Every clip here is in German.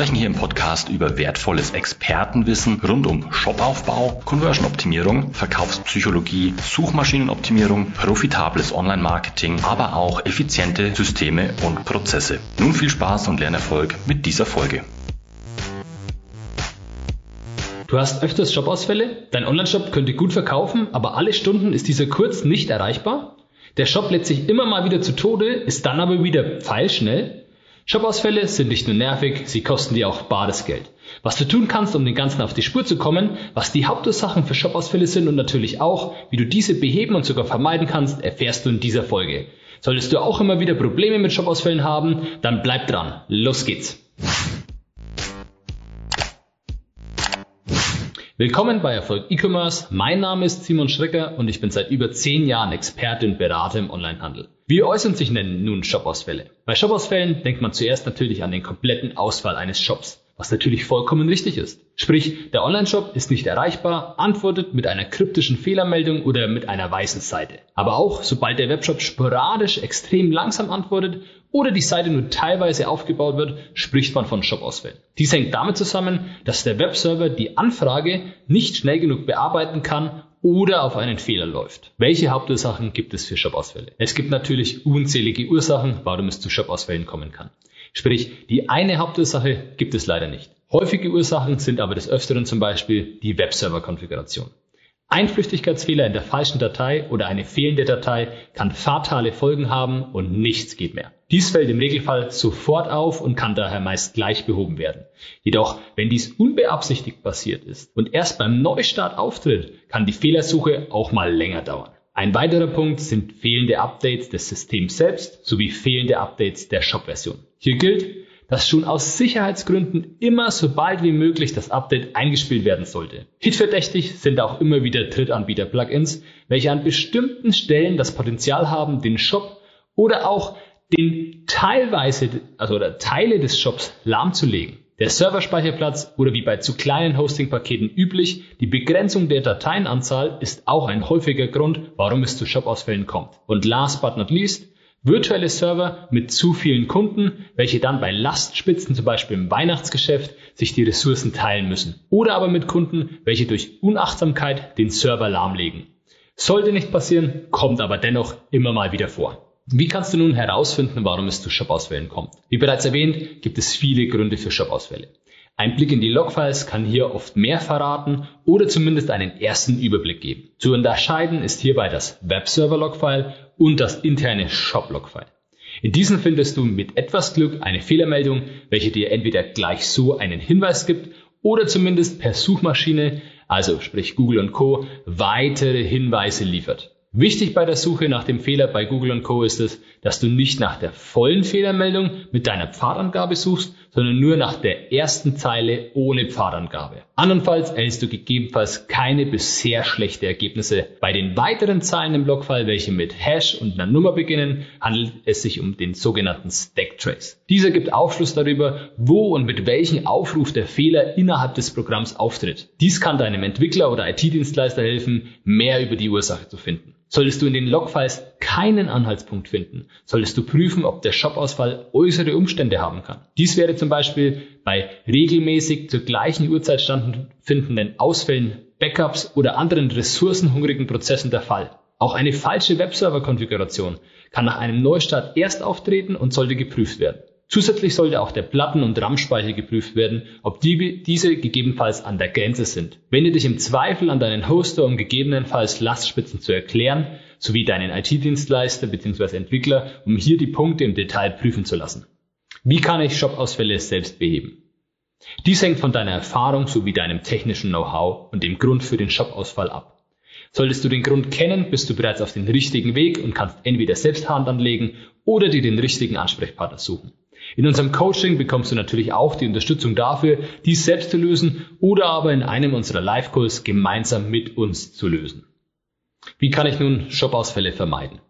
sprechen hier im Podcast über wertvolles Expertenwissen rund um Shopaufbau, Conversion-Optimierung, Verkaufspsychologie, Suchmaschinenoptimierung, profitables Online-Marketing, aber auch effiziente Systeme und Prozesse. Nun viel Spaß und Lernerfolg mit dieser Folge. Du hast öfters Jobausfälle, dein Onlineshop könnte gut verkaufen, aber alle Stunden ist dieser kurz nicht erreichbar. Der Shop lädt sich immer mal wieder zu Tode, ist dann aber wieder pfeilschnell. Shopausfälle sind nicht nur nervig, sie kosten dir auch bares Geld. Was du tun kannst, um den Ganzen auf die Spur zu kommen, was die Hauptursachen für Shopausfälle sind und natürlich auch, wie du diese beheben und sogar vermeiden kannst, erfährst du in dieser Folge. Solltest du auch immer wieder Probleme mit Shopausfällen haben, dann bleib dran. Los geht's. Willkommen bei Erfolg E-Commerce. Mein Name ist Simon Schrecker und ich bin seit über zehn Jahren Experte und Berater im Onlinehandel. Wie äußern sich denn nun Shopausfälle? Bei Shopausfällen denkt man zuerst natürlich an den kompletten Ausfall eines Shops, was natürlich vollkommen richtig ist. Sprich, der Online-Shop ist nicht erreichbar, antwortet mit einer kryptischen Fehlermeldung oder mit einer weißen Seite. Aber auch sobald der Webshop sporadisch extrem langsam antwortet oder die Seite nur teilweise aufgebaut wird, spricht man von Shop-Ausfällen. Dies hängt damit zusammen, dass der Webserver die Anfrage nicht schnell genug bearbeiten kann oder auf einen Fehler läuft. Welche Hauptursachen gibt es für Shop-Ausfälle? Es gibt natürlich unzählige Ursachen, warum es zu Shop-Ausfällen kommen kann. Sprich, die eine Hauptursache gibt es leider nicht. Häufige Ursachen sind aber des Öfteren zum Beispiel die Webserver-Konfiguration. Ein Flüchtigkeitsfehler in der falschen Datei oder eine fehlende Datei kann fatale Folgen haben und nichts geht mehr. Dies fällt im Regelfall sofort auf und kann daher meist gleich behoben werden. Jedoch, wenn dies unbeabsichtigt passiert ist und erst beim Neustart auftritt, kann die Fehlersuche auch mal länger dauern. Ein weiterer Punkt sind fehlende Updates des Systems selbst sowie fehlende Updates der Shop-Version. Hier gilt, dass schon aus Sicherheitsgründen immer so bald wie möglich das Update eingespielt werden sollte. Hitverdächtig sind auch immer wieder Drittanbieter-Plugins, welche an bestimmten Stellen das Potenzial haben, den Shop oder auch den teilweise, also Teile des Shops lahmzulegen. Der Serverspeicherplatz oder wie bei zu kleinen Hosting-Paketen üblich, die Begrenzung der Dateienanzahl ist auch ein häufiger Grund, warum es zu Shop-Ausfällen kommt. Und last but not least, Virtuelle Server mit zu vielen Kunden, welche dann bei Lastspitzen, zum Beispiel im Weihnachtsgeschäft, sich die Ressourcen teilen müssen. Oder aber mit Kunden, welche durch Unachtsamkeit den Server lahmlegen. Sollte nicht passieren, kommt aber dennoch immer mal wieder vor. Wie kannst du nun herausfinden, warum es zu Shop-Ausfällen kommt? Wie bereits erwähnt, gibt es viele Gründe für Shop-Ausfälle. Ein Blick in die Logfiles kann hier oft mehr verraten oder zumindest einen ersten Überblick geben. Zu unterscheiden ist hierbei das Webserver-Logfile und das interne Shop-Logfile. In diesen findest du mit etwas Glück eine Fehlermeldung, welche dir entweder gleich so einen Hinweis gibt oder zumindest per Suchmaschine, also sprich Google und Co., weitere Hinweise liefert. Wichtig bei der Suche nach dem Fehler bei Google Co. ist es, dass du nicht nach der vollen Fehlermeldung mit deiner Pfadangabe suchst, sondern nur nach der ersten Zeile ohne Pfadangabe. Andernfalls erhältst du gegebenenfalls keine bisher schlechte Ergebnisse. Bei den weiteren Zeilen im Logfile, welche mit Hash und einer Nummer beginnen, handelt es sich um den sogenannten Stack Trace. Dieser gibt Aufschluss darüber, wo und mit welchem Aufruf der Fehler innerhalb des Programms auftritt. Dies kann deinem Entwickler oder IT-Dienstleister helfen, mehr über die Ursache zu finden. Solltest du in den Logfiles keinen Anhaltspunkt finden, solltest du prüfen, ob der Shop-Ausfall äußere Umstände haben kann. Dies wäre zum Beispiel bei regelmäßig zur gleichen Uhrzeit stattfindenden Ausfällen, Backups oder anderen ressourcenhungrigen Prozessen der Fall. Auch eine falsche Webserver-Konfiguration kann nach einem Neustart erst auftreten und sollte geprüft werden. Zusätzlich sollte auch der Platten- und RAM-Speicher geprüft werden, ob die, diese gegebenenfalls an der Grenze sind. Wende dich im Zweifel an deinen Hoster, um gegebenenfalls Lastspitzen zu erklären, sowie deinen IT-Dienstleister bzw. Entwickler, um hier die Punkte im Detail prüfen zu lassen. Wie kann ich Shop-Ausfälle selbst beheben? Dies hängt von deiner Erfahrung sowie deinem technischen Know-how und dem Grund für den Shop-Ausfall ab. Solltest du den Grund kennen, bist du bereits auf dem richtigen Weg und kannst entweder selbst Hand anlegen oder dir den richtigen Ansprechpartner suchen. In unserem Coaching bekommst du natürlich auch die Unterstützung dafür, dies selbst zu lösen oder aber in einem unserer Live-Calls gemeinsam mit uns zu lösen. Wie kann ich nun Shop-Ausfälle vermeiden?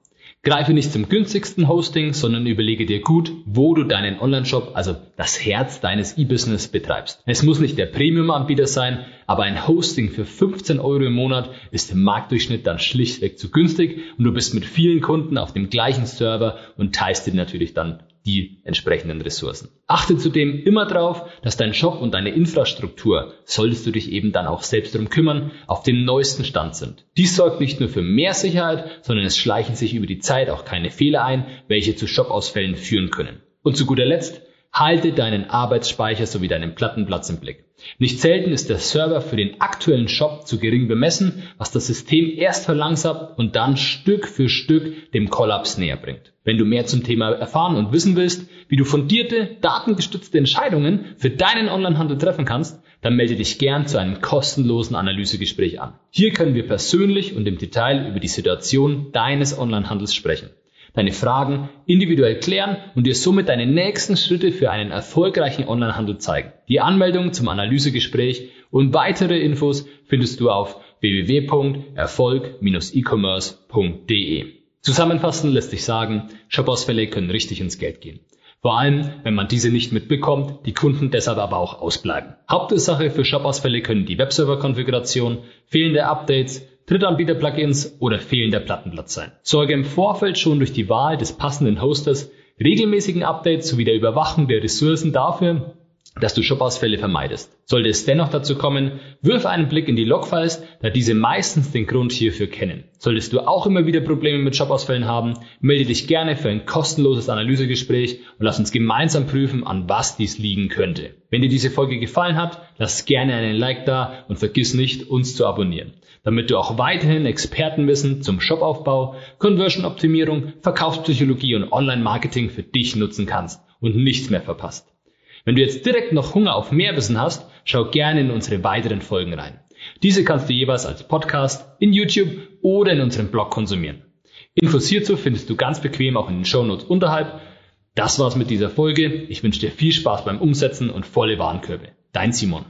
Greife nicht zum günstigsten Hosting, sondern überlege dir gut, wo du deinen Online-Shop, also das Herz deines E-Business betreibst. Es muss nicht der Premium-Anbieter sein, aber ein Hosting für 15 Euro im Monat ist im Marktdurchschnitt dann schlichtweg zu günstig und du bist mit vielen Kunden auf dem gleichen Server und teilst dir natürlich dann die entsprechenden Ressourcen. Achte zudem immer darauf, dass dein Shop und deine Infrastruktur, solltest du dich eben dann auch selbst darum kümmern, auf dem neuesten Stand sind. Dies sorgt nicht nur für mehr Sicherheit, sondern es schleichen sich über die Zeit auch keine Fehler ein, welche zu Shop-Ausfällen führen können. Und zu guter Letzt, Halte deinen Arbeitsspeicher sowie deinen Plattenplatz im Blick. Nicht selten ist der Server für den aktuellen Shop zu gering bemessen, was das System erst verlangsamt und dann Stück für Stück dem Kollaps näher bringt. Wenn du mehr zum Thema erfahren und wissen willst, wie du fundierte, datengestützte Entscheidungen für deinen Onlinehandel treffen kannst, dann melde dich gern zu einem kostenlosen Analysegespräch an. Hier können wir persönlich und im Detail über die Situation deines Onlinehandels sprechen deine Fragen individuell klären und dir somit deine nächsten Schritte für einen erfolgreichen Onlinehandel zeigen. Die Anmeldung zum Analysegespräch und weitere Infos findest du auf www.erfolg-e-commerce.de. Zusammenfassend lässt sich sagen, Shop-Ausfälle können richtig ins Geld gehen. Vor allem, wenn man diese nicht mitbekommt, die Kunden deshalb aber auch ausbleiben. Hauptursache für Shop-Ausfälle können die Webserver-Konfiguration, fehlende Updates, Drittanbieter-Plugins oder fehlender Plattenplatz sein. Sorge im Vorfeld schon durch die Wahl des passenden Hosters, regelmäßigen Updates sowie der Überwachung der Ressourcen dafür, dass du Shop-Ausfälle vermeidest. Sollte es dennoch dazu kommen, wirf einen Blick in die Logfiles, da diese meistens den Grund hierfür kennen. Solltest du auch immer wieder Probleme mit Shop-Ausfällen haben, melde dich gerne für ein kostenloses Analysegespräch und lass uns gemeinsam prüfen, an was dies liegen könnte. Wenn dir diese Folge gefallen hat, lass gerne einen Like da und vergiss nicht, uns zu abonnieren, damit du auch weiterhin Expertenwissen zum Shopaufbau, Conversion-Optimierung, Verkaufspsychologie und Online-Marketing für dich nutzen kannst und nichts mehr verpasst. Wenn du jetzt direkt noch Hunger auf mehr Wissen hast, schau gerne in unsere weiteren Folgen rein. Diese kannst du jeweils als Podcast, in YouTube oder in unserem Blog konsumieren. Infos hierzu findest du ganz bequem auch in den Shownotes unterhalb. Das war's mit dieser Folge. Ich wünsche dir viel Spaß beim Umsetzen und volle Warenkörbe. Dein Simon.